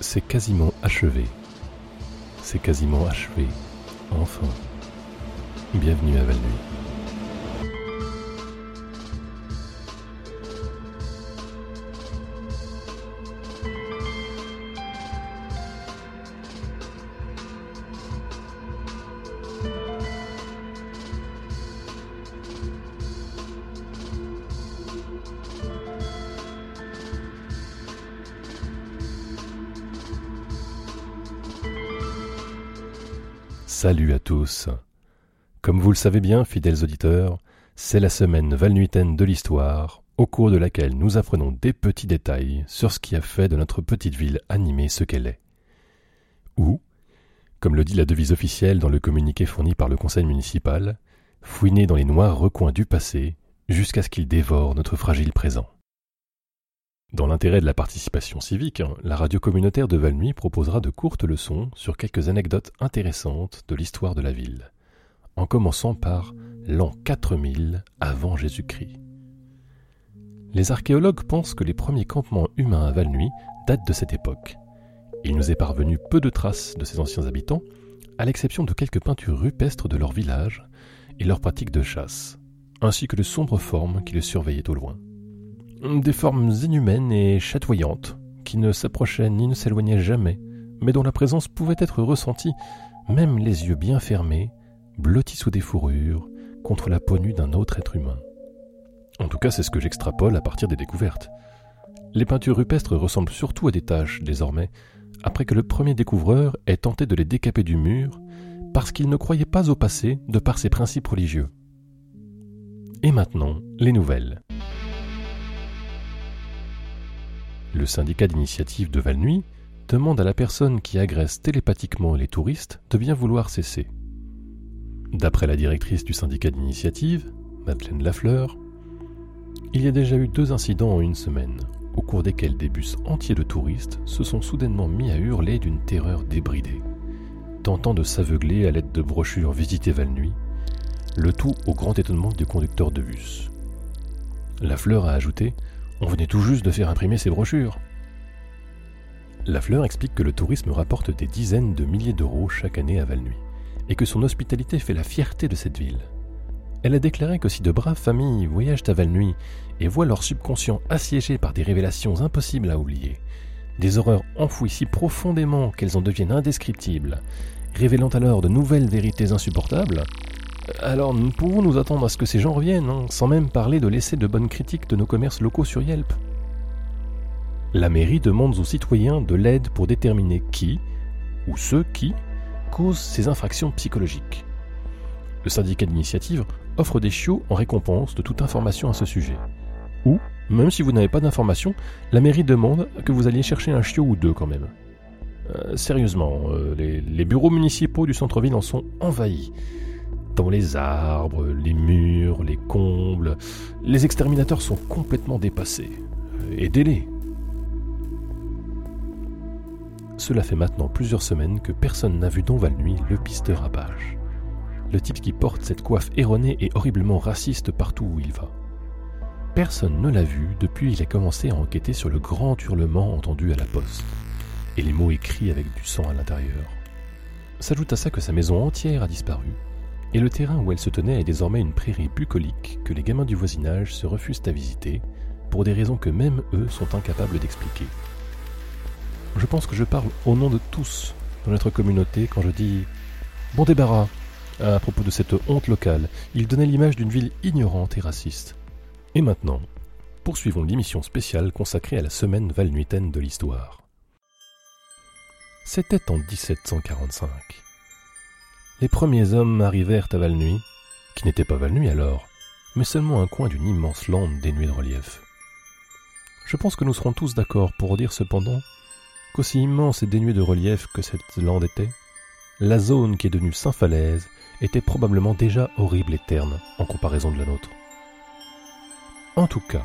C'est quasiment achevé. C'est quasiment achevé. Enfin. Bienvenue à Val-Nuit. Salut à tous. Comme vous le savez bien, fidèles auditeurs, c'est la semaine valnuitaine de l'histoire, au cours de laquelle nous apprenons des petits détails sur ce qui a fait de notre petite ville animée ce qu'elle est. Ou, comme le dit la devise officielle dans le communiqué fourni par le conseil municipal, fouiner dans les noirs recoins du passé jusqu'à ce qu'il dévore notre fragile présent. Dans l'intérêt de la participation civique, la radio communautaire de Valnuy proposera de courtes leçons sur quelques anecdotes intéressantes de l'histoire de la ville, en commençant par l'an 4000 avant Jésus-Christ. Les archéologues pensent que les premiers campements humains à Valnuy datent de cette époque. Il nous est parvenu peu de traces de ces anciens habitants, à l'exception de quelques peintures rupestres de leur village et leurs pratiques de chasse, ainsi que de sombres formes qui les surveillaient au loin. Des formes inhumaines et chatoyantes, qui ne s'approchaient ni ne s'éloignaient jamais, mais dont la présence pouvait être ressentie, même les yeux bien fermés, blottis sous des fourrures, contre la peau nue d'un autre être humain. En tout cas, c'est ce que j'extrapole à partir des découvertes. Les peintures rupestres ressemblent surtout à des taches, désormais, après que le premier découvreur ait tenté de les décaper du mur, parce qu'il ne croyait pas au passé de par ses principes religieux. Et maintenant, les nouvelles. Le syndicat d'initiative de Valnuy demande à la personne qui agresse télépathiquement les touristes de bien vouloir cesser. D'après la directrice du syndicat d'initiative, Madeleine Lafleur, il y a déjà eu deux incidents en une semaine, au cours desquels des bus entiers de touristes se sont soudainement mis à hurler d'une terreur débridée, tentant de s'aveugler à l'aide de brochures Visitez Valnuy, le tout au grand étonnement du conducteur de bus. Lafleur a ajouté on venait tout juste de faire imprimer ces brochures. La Fleur explique que le tourisme rapporte des dizaines de milliers d'euros chaque année à Valnuy, et que son hospitalité fait la fierté de cette ville. Elle a déclaré que si de braves familles voyagent à Valnuy et voient leur subconscient assiégé par des révélations impossibles à oublier, des horreurs enfouies si profondément qu'elles en deviennent indescriptibles, révélant alors de nouvelles vérités insupportables, alors nous pouvons nous attendre à ce que ces gens reviennent, hein, sans même parler de laisser de bonnes critiques de nos commerces locaux sur Yelp. La mairie demande aux citoyens de l'aide pour déterminer qui, ou ceux qui, causent ces infractions psychologiques. Le syndicat d'initiative offre des chiots en récompense de toute information à ce sujet. Ou, même si vous n'avez pas d'informations, la mairie demande que vous alliez chercher un chiot ou deux quand même. Euh, sérieusement, euh, les bureaux municipaux du centre-ville en sont envahis dans les arbres, les murs, les combles. Les exterminateurs sont complètement dépassés. Aidez-les. Cela fait maintenant plusieurs semaines que personne n'a vu dans Valnuy le pisteur à page. Le type qui porte cette coiffe erronée et horriblement raciste partout où il va. Personne ne l'a vu depuis il a commencé à enquêter sur le grand hurlement entendu à la poste, et les mots écrits avec du sang à l'intérieur. S'ajoute à ça que sa maison entière a disparu, et le terrain où elle se tenait est désormais une prairie bucolique que les gamins du voisinage se refusent à visiter pour des raisons que même eux sont incapables d'expliquer. Je pense que je parle au nom de tous dans notre communauté quand je dis bon débarras à propos de cette honte locale. Il donnait l'image d'une ville ignorante et raciste. Et maintenant, poursuivons l'émission spéciale consacrée à la semaine valnuitaine de l'histoire. C'était en 1745 les premiers hommes arrivèrent à Valnuy, qui n'était pas Valnuy alors, mais seulement un coin d'une immense lande dénuée de relief. Je pense que nous serons tous d'accord pour dire cependant qu'aussi immense et dénuée de relief que cette lande était, la zone qui est devenue Saint-Falaise était probablement déjà horrible et terne en comparaison de la nôtre. En tout cas,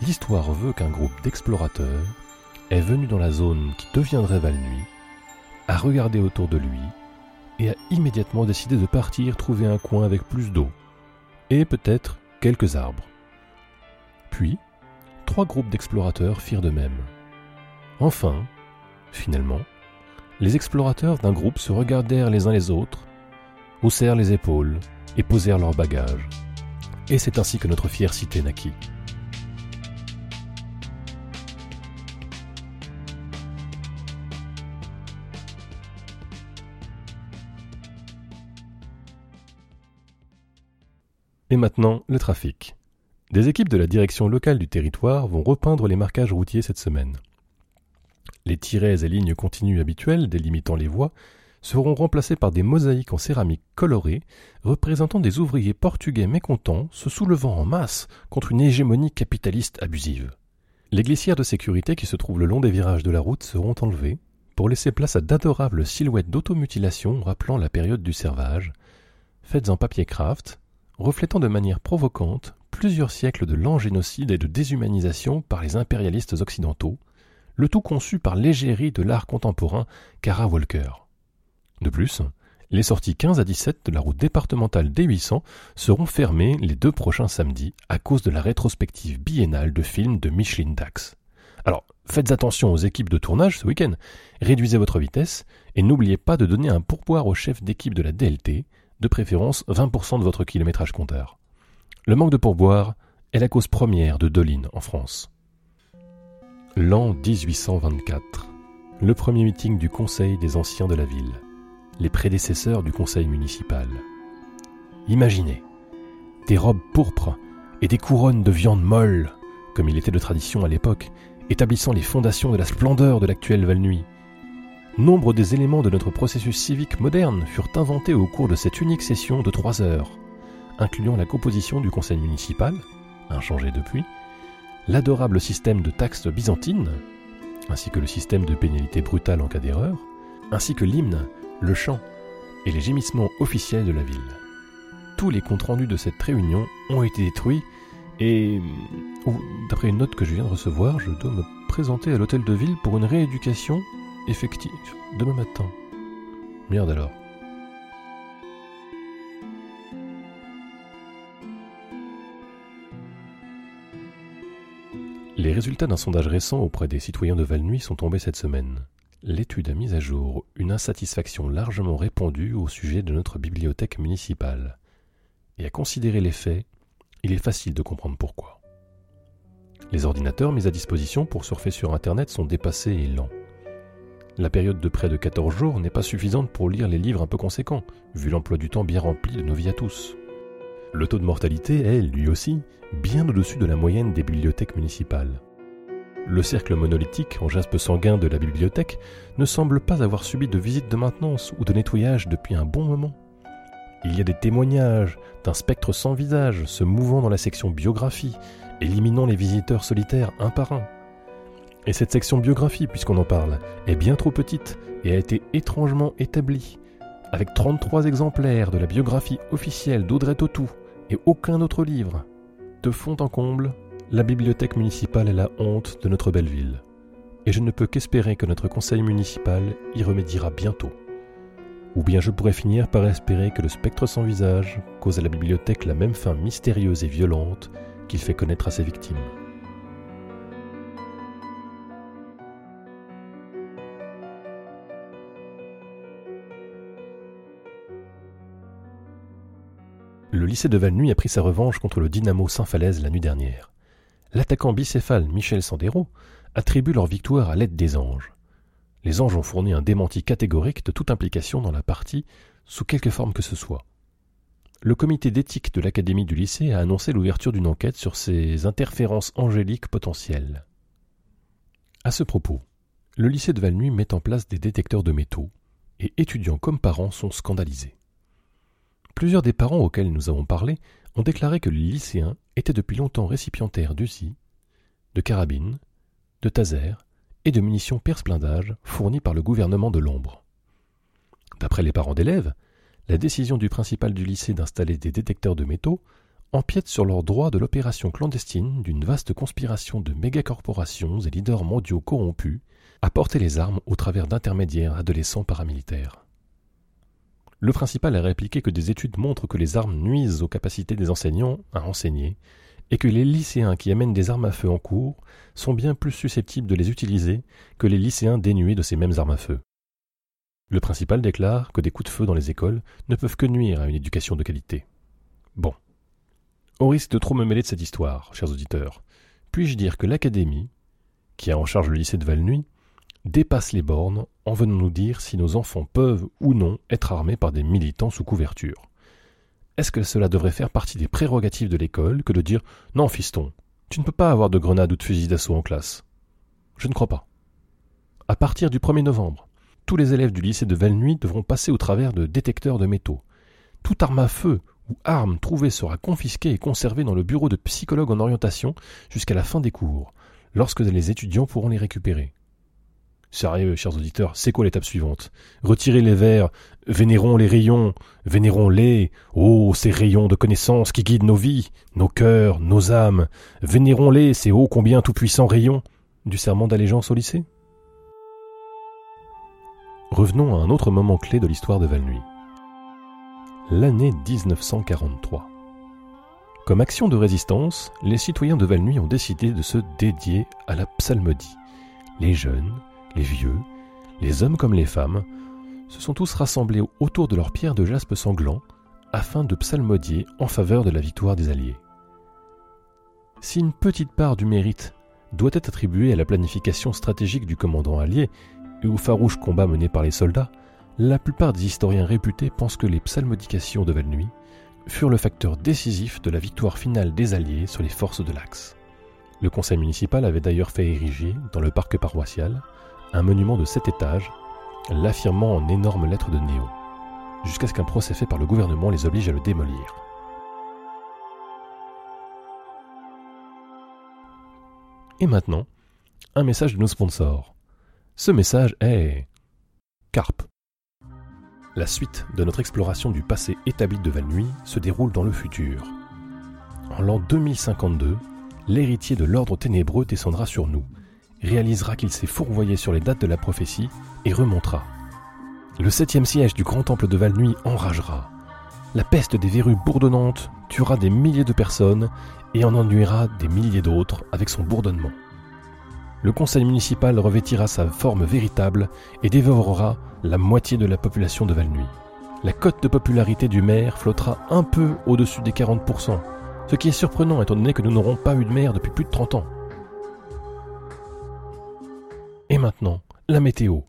l'histoire veut qu'un groupe d'explorateurs est venu dans la zone qui deviendrait Valnuy, a regardé autour de lui et a immédiatement décidé de partir trouver un coin avec plus d'eau, et peut-être quelques arbres. Puis, trois groupes d'explorateurs firent de même. Enfin, Finalement, les explorateurs d'un groupe se regardèrent les uns les autres, haussèrent les épaules et posèrent leurs bagages. Et c'est ainsi que notre fière cité naquit. Et maintenant, le trafic. Des équipes de la direction locale du territoire vont repeindre les marquages routiers cette semaine. Les tirets et lignes continues habituelles délimitant les voies seront remplacés par des mosaïques en céramique colorée représentant des ouvriers portugais mécontents se soulevant en masse contre une hégémonie capitaliste abusive. Les glissières de sécurité qui se trouvent le long des virages de la route seront enlevées pour laisser place à d'adorables silhouettes d'automutilation rappelant la période du servage, faites en papier craft, reflétant de manière provocante plusieurs siècles de lent génocide et de déshumanisation par les impérialistes occidentaux, le tout conçu par l'égérie de l'art contemporain Cara Walker. De plus, les sorties 15 à 17 de la route départementale D800 seront fermées les deux prochains samedis à cause de la rétrospective biennale de films de Micheline Dax. Alors, faites attention aux équipes de tournage ce week-end, réduisez votre vitesse et n'oubliez pas de donner un pourboire au chef d'équipe de la DLT de préférence 20% de votre kilométrage compteur. Le manque de pourboire est la cause première de Doline en France. L'an 1824, le premier meeting du Conseil des anciens de la ville, les prédécesseurs du Conseil municipal. Imaginez, des robes pourpres et des couronnes de viande molle, comme il était de tradition à l'époque, établissant les fondations de la splendeur de l'actuelle Valnuy, Nombre des éléments de notre processus civique moderne furent inventés au cours de cette unique session de trois heures, incluant la composition du conseil municipal, inchangé depuis, l'adorable système de taxes byzantines, ainsi que le système de pénalité brutale en cas d'erreur, ainsi que l'hymne, le chant et les gémissements officiels de la ville. Tous les comptes rendus de cette réunion ont été détruits et, d'après une note que je viens de recevoir, je dois me présenter à l'hôtel de ville pour une rééducation effectif demain matin. Merde alors. Les résultats d'un sondage récent auprès des citoyens de Valnuy sont tombés cette semaine. L'étude a mis à jour une insatisfaction largement répandue au sujet de notre bibliothèque municipale. Et à considérer les faits, il est facile de comprendre pourquoi. Les ordinateurs mis à disposition pour surfer sur Internet sont dépassés et lents. La période de près de 14 jours n'est pas suffisante pour lire les livres un peu conséquents, vu l'emploi du temps bien rempli de nos vies à tous. Le taux de mortalité est, lui aussi, bien au-dessus de la moyenne des bibliothèques municipales. Le cercle monolithique en jaspe sanguin de la bibliothèque ne semble pas avoir subi de visite de maintenance ou de nettoyage depuis un bon moment. Il y a des témoignages d'un spectre sans visage se mouvant dans la section biographie, éliminant les visiteurs solitaires un par un. Et cette section biographie, puisqu'on en parle, est bien trop petite et a été étrangement établie, avec 33 exemplaires de la biographie officielle d'Audrey Tautou et aucun autre livre. De fond en comble, la bibliothèque municipale est la honte de notre belle ville. Et je ne peux qu'espérer que notre conseil municipal y remédiera bientôt. Ou bien je pourrais finir par espérer que le spectre sans visage cause à la bibliothèque la même fin mystérieuse et violente qu'il fait connaître à ses victimes. Le lycée de Valnuy a pris sa revanche contre le Dynamo Saint-Falaise la nuit dernière. L'attaquant bicéphale Michel Sandero attribue leur victoire à l'aide des anges. Les anges ont fourni un démenti catégorique de toute implication dans la partie, sous quelque forme que ce soit. Le comité d'éthique de l'académie du lycée a annoncé l'ouverture d'une enquête sur ces interférences angéliques potentielles. À ce propos, le lycée de Valnuy met en place des détecteurs de métaux, et étudiants comme parents sont scandalisés. Plusieurs des parents auxquels nous avons parlé ont déclaré que les lycéens étaient depuis longtemps récipiendaires d'UCI, de carabines, de tasers et de munitions perce-blindage fournies par le gouvernement de l'ombre. D'après les parents d'élèves, la décision du principal du lycée d'installer des détecteurs de métaux empiète sur leur droit de l'opération clandestine d'une vaste conspiration de mégacorporations et leaders mondiaux corrompus à porter les armes au travers d'intermédiaires adolescents paramilitaires. Le principal a répliqué que des études montrent que les armes nuisent aux capacités des enseignants à enseigner et que les lycéens qui amènent des armes à feu en cours sont bien plus susceptibles de les utiliser que les lycéens dénués de ces mêmes armes à feu. Le principal déclare que des coups de feu dans les écoles ne peuvent que nuire à une éducation de qualité. Bon. Au risque de trop me mêler de cette histoire, chers auditeurs, puis-je dire que l'Académie, qui a en charge le lycée de Valnuy, dépasse les bornes en venant nous dire si nos enfants peuvent ou non être armés par des militants sous couverture. Est-ce que cela devrait faire partie des prérogatives de l'école que de dire Non, fiston, tu ne peux pas avoir de grenades ou de fusils d'assaut en classe Je ne crois pas. À partir du 1er novembre, tous les élèves du lycée de Valnuy devront passer au travers de détecteurs de métaux. Toute arme à feu ou arme trouvée sera confisquée et conservée dans le bureau de psychologue en orientation jusqu'à la fin des cours, lorsque les étudiants pourront les récupérer. Sérieux, chers auditeurs, c'est quoi l'étape suivante? Retirez les verres, vénérons les rayons, vénérons-les, oh, ces rayons de connaissance qui guident nos vies, nos cœurs, nos âmes, vénérons-les, ces ô combien tout-puissants rayons du serment d'allégeance au lycée? Revenons à un autre moment clé de l'histoire de Valnuy. L'année 1943. Comme action de résistance, les citoyens de Valnuy ont décidé de se dédier à la psalmodie. Les jeunes, les vieux, les hommes comme les femmes, se sont tous rassemblés autour de leur pierre de jaspe sanglant afin de psalmodier en faveur de la victoire des Alliés. Si une petite part du mérite doit être attribuée à la planification stratégique du commandant allié et aux farouches combats menés par les soldats, la plupart des historiens réputés pensent que les psalmodications de Valnuy furent le facteur décisif de la victoire finale des Alliés sur les forces de l'Axe. Le conseil municipal avait d'ailleurs fait ériger, dans le parc paroissial, un monument de sept étages, l'affirmant en énormes lettres de néo, jusqu'à ce qu'un procès fait par le gouvernement les oblige à le démolir. Et maintenant, un message de nos sponsors. Ce message est Carpe. La suite de notre exploration du passé établi de Valnuy se déroule dans le futur. En l'an 2052, l'héritier de l'ordre ténébreux descendra sur nous réalisera qu'il s'est fourvoyé sur les dates de la prophétie et remontera. Le septième siège du grand temple de Valnuy enragera. La peste des verrues bourdonnantes tuera des milliers de personnes et en ennuiera des milliers d'autres avec son bourdonnement. Le conseil municipal revêtira sa forme véritable et dévorera la moitié de la population de Valnuy. La cote de popularité du maire flottera un peu au-dessus des 40%, ce qui est surprenant étant donné que nous n'aurons pas eu de maire depuis plus de 30 ans. Maintenant, la météo.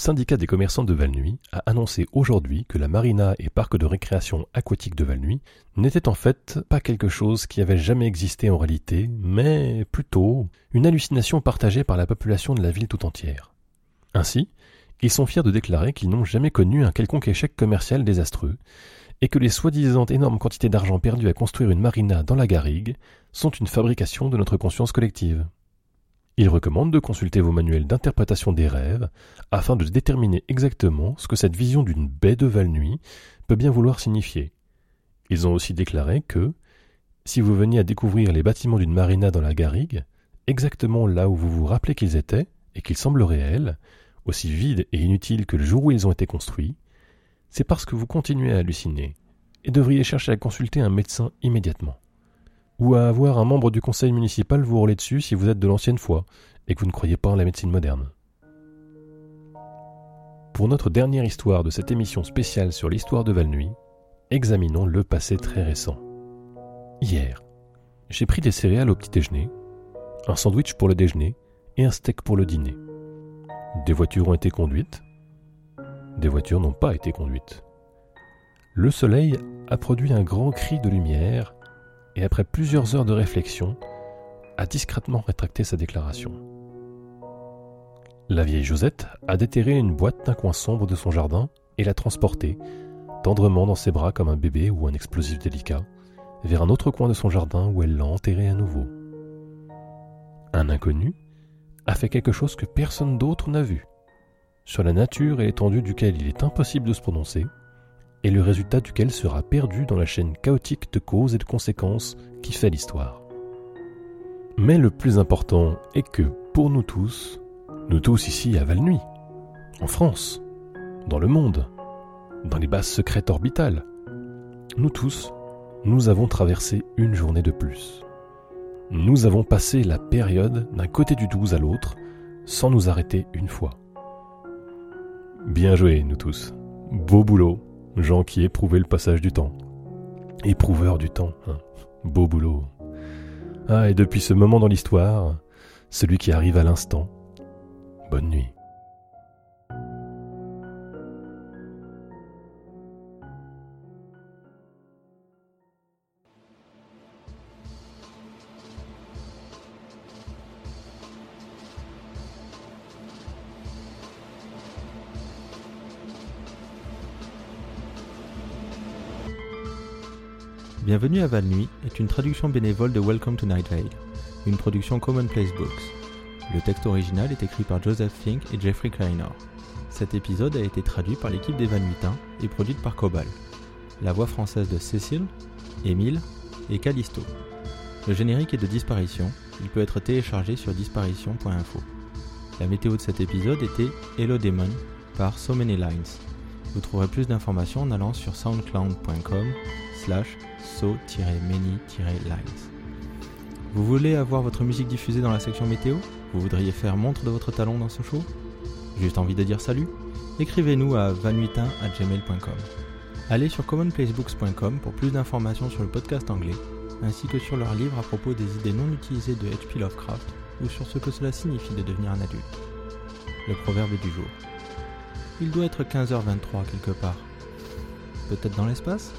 Syndicat des commerçants de Valnuy a annoncé aujourd'hui que la marina et parc de récréation aquatique de Valnuy n'étaient en fait pas quelque chose qui avait jamais existé en réalité, mais plutôt une hallucination partagée par la population de la ville tout entière. Ainsi, ils sont fiers de déclarer qu'ils n'ont jamais connu un quelconque échec commercial désastreux, et que les soi-disant énormes quantités d'argent perdues à construire une marina dans la garrigue sont une fabrication de notre conscience collective. Il recommande de consulter vos manuels d'interprétation des rêves afin de déterminer exactement ce que cette vision d'une baie de Val-Nuit peut bien vouloir signifier. Ils ont aussi déclaré que, si vous veniez à découvrir les bâtiments d'une marina dans la garrigue, exactement là où vous vous rappelez qu'ils étaient, et qu'ils semblent réels, aussi vides et inutiles que le jour où ils ont été construits, c'est parce que vous continuez à halluciner, et devriez chercher à consulter un médecin immédiatement ou à avoir un membre du conseil municipal vous rouler dessus si vous êtes de l'ancienne foi et que vous ne croyez pas en la médecine moderne. Pour notre dernière histoire de cette émission spéciale sur l'histoire de Valnuy, examinons le passé très récent. Hier, j'ai pris des céréales au petit déjeuner, un sandwich pour le déjeuner et un steak pour le dîner. Des voitures ont été conduites, des voitures n'ont pas été conduites. Le soleil a produit un grand cri de lumière et après plusieurs heures de réflexion, a discrètement rétracté sa déclaration. La vieille Josette a déterré une boîte d'un coin sombre de son jardin et l'a transportée, tendrement dans ses bras comme un bébé ou un explosif délicat, vers un autre coin de son jardin où elle l'a enterré à nouveau. Un inconnu a fait quelque chose que personne d'autre n'a vu, sur la nature et l'étendue duquel il est impossible de se prononcer, et le résultat duquel sera perdu dans la chaîne chaotique de causes et de conséquences qui fait l'histoire. Mais le plus important est que, pour nous tous, nous tous ici à Valnuy, en France, dans le monde, dans les bases secrètes orbitales, nous tous, nous avons traversé une journée de plus. Nous avons passé la période d'un côté du 12 à l'autre sans nous arrêter une fois. Bien joué, nous tous. Beau boulot gens qui éprouvaient le passage du temps. Éprouveurs du temps, hein. beau boulot. Ah, et depuis ce moment dans l'histoire, celui qui arrive à l'instant, bonne nuit. Bienvenue à Val Nuit est une traduction bénévole de Welcome to Night Vale, une production Commonplace Books. Le texte original est écrit par Joseph Fink et Jeffrey Kleiner. Cet épisode a été traduit par l'équipe des Van et produite par Cobal. La voix française de Cécile, Émile et Callisto. Le générique est de Disparition, il peut être téléchargé sur disparition.info. La météo de cet épisode était Hello Demon par So Many Lines. Vous trouverez plus d'informations en allant sur soundcloud.com slash so-many-lines. Vous voulez avoir votre musique diffusée dans la section météo? Vous voudriez faire montre de votre talent dans ce show? Juste envie de dire salut? Écrivez-nous à vanuitin.gmail.com. Allez sur commonplacebooks.com pour plus d'informations sur le podcast anglais, ainsi que sur leurs livres à propos des idées non utilisées de H.P. Lovecraft ou sur ce que cela signifie de devenir un adulte. Le proverbe du jour. Il doit être 15h23 quelque part. Peut-être dans l'espace?